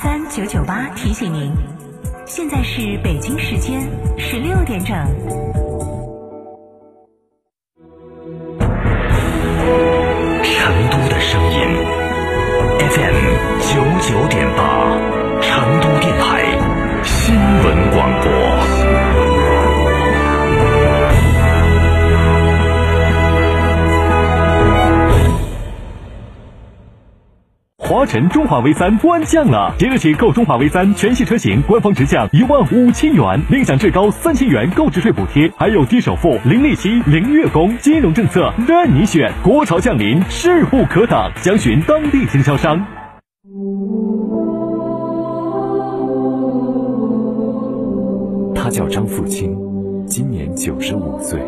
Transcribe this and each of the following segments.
三九九八提醒您，现在是北京时间十六点整。华晨中华 V 三官降了，即日起购中华 V 三全系车型，官方直降一万五千元，另享最高三千元购置税补贴，还有低首付、零利息、零月供，金融政策任你选。国潮降临，势不可挡，详询当地经销商。他叫张富清，今年九十五岁，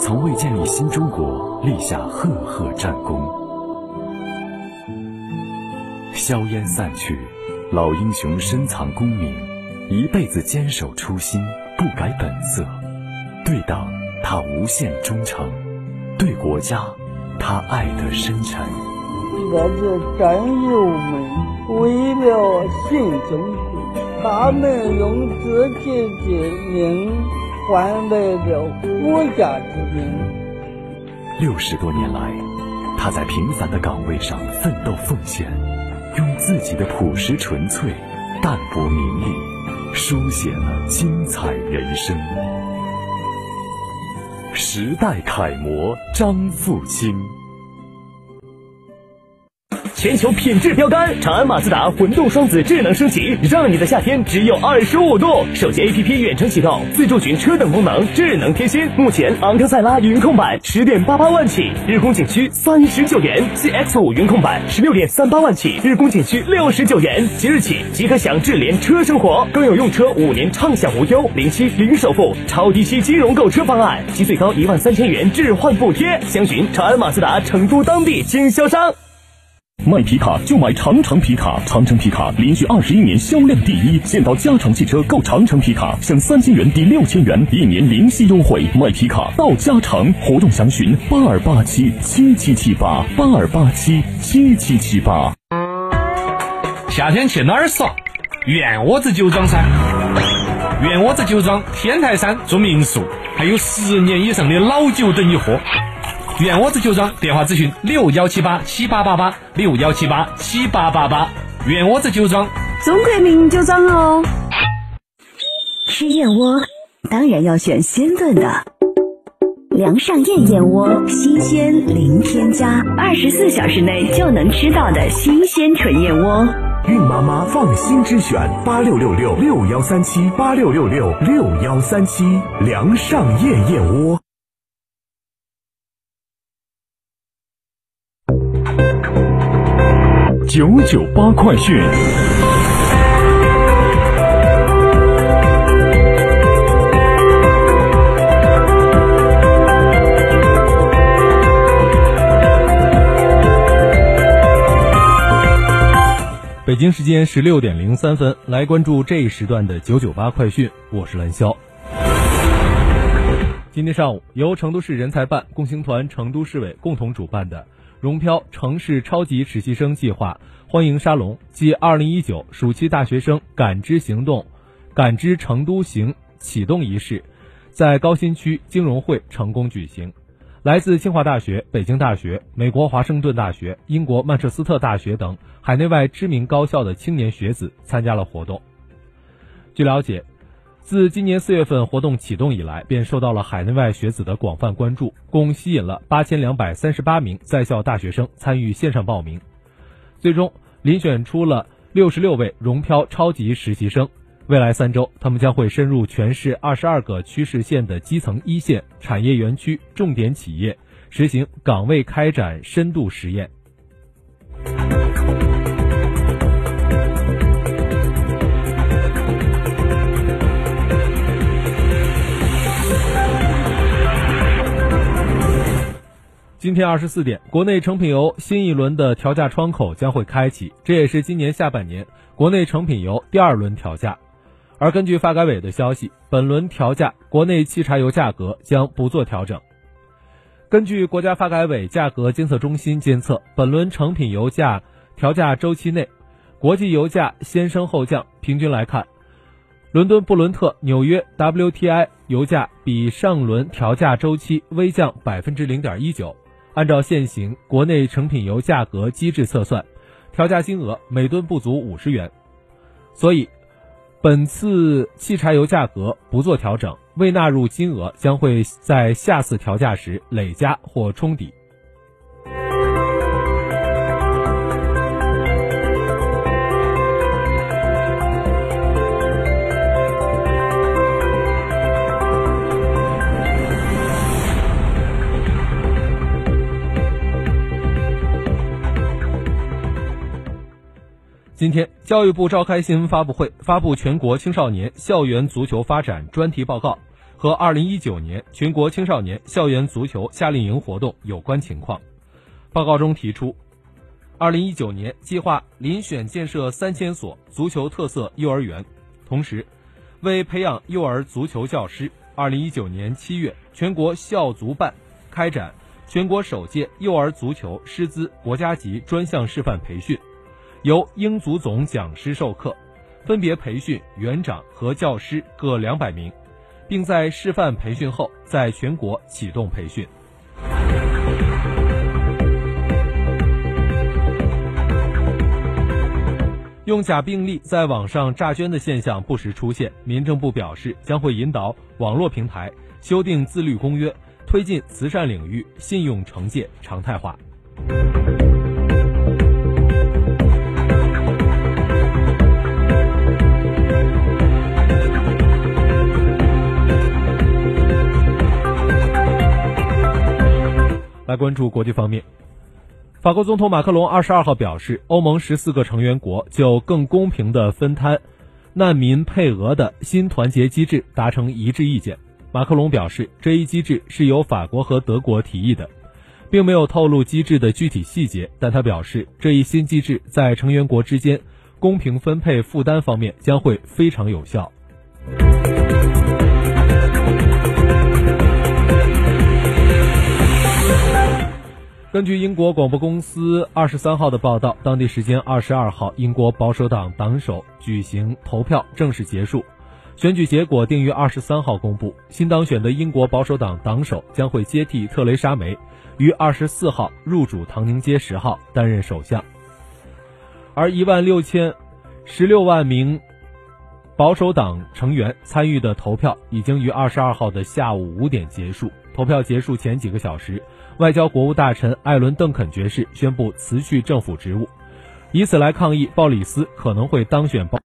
曾为建立新中国立下赫赫战功。硝烟散去，老英雄深藏功名，一辈子坚守初心，不改本色。对党，他无限忠诚；对国家，他爱得深沉。这些战友们为了新中国，他们用自己的命换来了国家的命。六十多年来，他在平凡的岗位上奋斗奉献。用自己的朴实纯粹、淡泊名利，书写了精彩人生。时代楷模张富清。全球品质标杆长安马自达混动双子智能升级，让你的夏天只有二十五度。手机 APP 远程启动，自助群车等功能智能贴心。目前昂克赛拉云控版十点八八万起，日供仅需三十九元；CX 五云控版十六点三八万起，日供仅需六十九元。即日起即可享智联车生活，更有用车五年畅享无忧、零息零首付、超低息金融购车方案及最高一万三千元置换补贴。详询长安马自达成都当地经销商。卖皮卡就买长城皮卡，长城皮卡连续二十一年销量第一。现到嘉诚汽车购长城皮卡，享三千元抵六千元，一年零息优惠。卖皮卡到嘉诚，活动详询八二八七七七七八八二八七七七七八。夏天去哪儿耍？圆窝子酒庄噻！圆窝子酒庄天台山住民宿，还有十年以上的老酒等你喝。圆窝子酒庄电话咨询六幺七八七八八八六幺七八七八八八。圆窝子酒庄，中国名酒庄哦。吃燕窝当然要选鲜炖的，梁上燕燕窝，新鲜零添加，二十四小时内就能吃到的新鲜纯燕窝。孕妈妈放心之选，八六六六六幺三七八六六六六幺三七，梁上燕燕窝。九九八快讯。北京时间十六点零三分，来关注这一时段的九九八快讯，我是蓝霄。今天上午，由成都市人才办、共青团成都市委共同主办的“融漂城市超级实习生计划”欢迎沙龙暨二零一九暑期大学生感知行动、感知成都行启动仪式，在高新区金融汇成功举行。来自清华大学、北京大学、美国华盛顿大学、英国曼彻斯特大学等海内外知名高校的青年学子参加了活动。据了解，自今年四月份活动启动以来，便受到了海内外学子的广泛关注，共吸引了八千两百三十八名在校大学生参与线上报名，最终遴选出了六十六位融漂超级实习生。未来三周，他们将会深入全市二十二个区市县的基层一线产业园区、重点企业，实行岗位开展深度实验。今天二十四点，国内成品油新一轮的调价窗口将会开启，这也是今年下半年国内成品油第二轮调价。而根据发改委的消息，本轮调价国内汽柴油价格将不做调整。根据国家发改委价格监测中心监测，本轮成品油价调价周期内，国际油价先升后降，平均来看，伦敦布伦特、纽约 WTI 油价比上轮调价周期微降百分之零点一九。按照现行国内成品油价格机制测算，调价金额每吨不足五十元。所以，本次汽柴油价格不做调整，未纳入金额将会在下次调价时累加或冲抵。今天，教育部召开新闻发布会，发布全国青少年校园足球发展专题报告和二零一九年全国青少年校园足球夏令营活动有关情况。报告中提出，二零一九年计划遴选建设三千所足球特色幼儿园，同时，为培养幼儿足球教师，二零一九年七月，全国校足办开展全国首届幼儿足球师资国家级专项示范培训。由英足总讲师授课，分别培训园长和教师各两百名，并在示范培训后，在全国启动培训。用假病例在网上诈捐的现象不时出现，民政部表示将会引导网络平台修订自律公约，推进慈善领域信用惩戒常态化。关注国际方面，法国总统马克龙二十二号表示，欧盟十四个成员国就更公平的分摊难民配额的新团结机制达成一致意见。马克龙表示，这一机制是由法国和德国提议的，并没有透露机制的具体细节。但他表示，这一新机制在成员国之间公平分配负担方面将会非常有效。根据英国广播公司二十三号的报道，当地时间二十二号，英国保守党党首举行投票正式结束，选举结果定于二十三号公布。新当选的英国保守党党首将会接替特蕾莎梅，于二十四号入主唐宁街十号担任首相。而一万六千十六万名保守党成员参与的投票已经于二十二号的下午五点结束。投票结束前几个小时。外交国务大臣艾伦·邓肯爵士宣布辞去政府职务，以此来抗议鲍里斯可能会当选。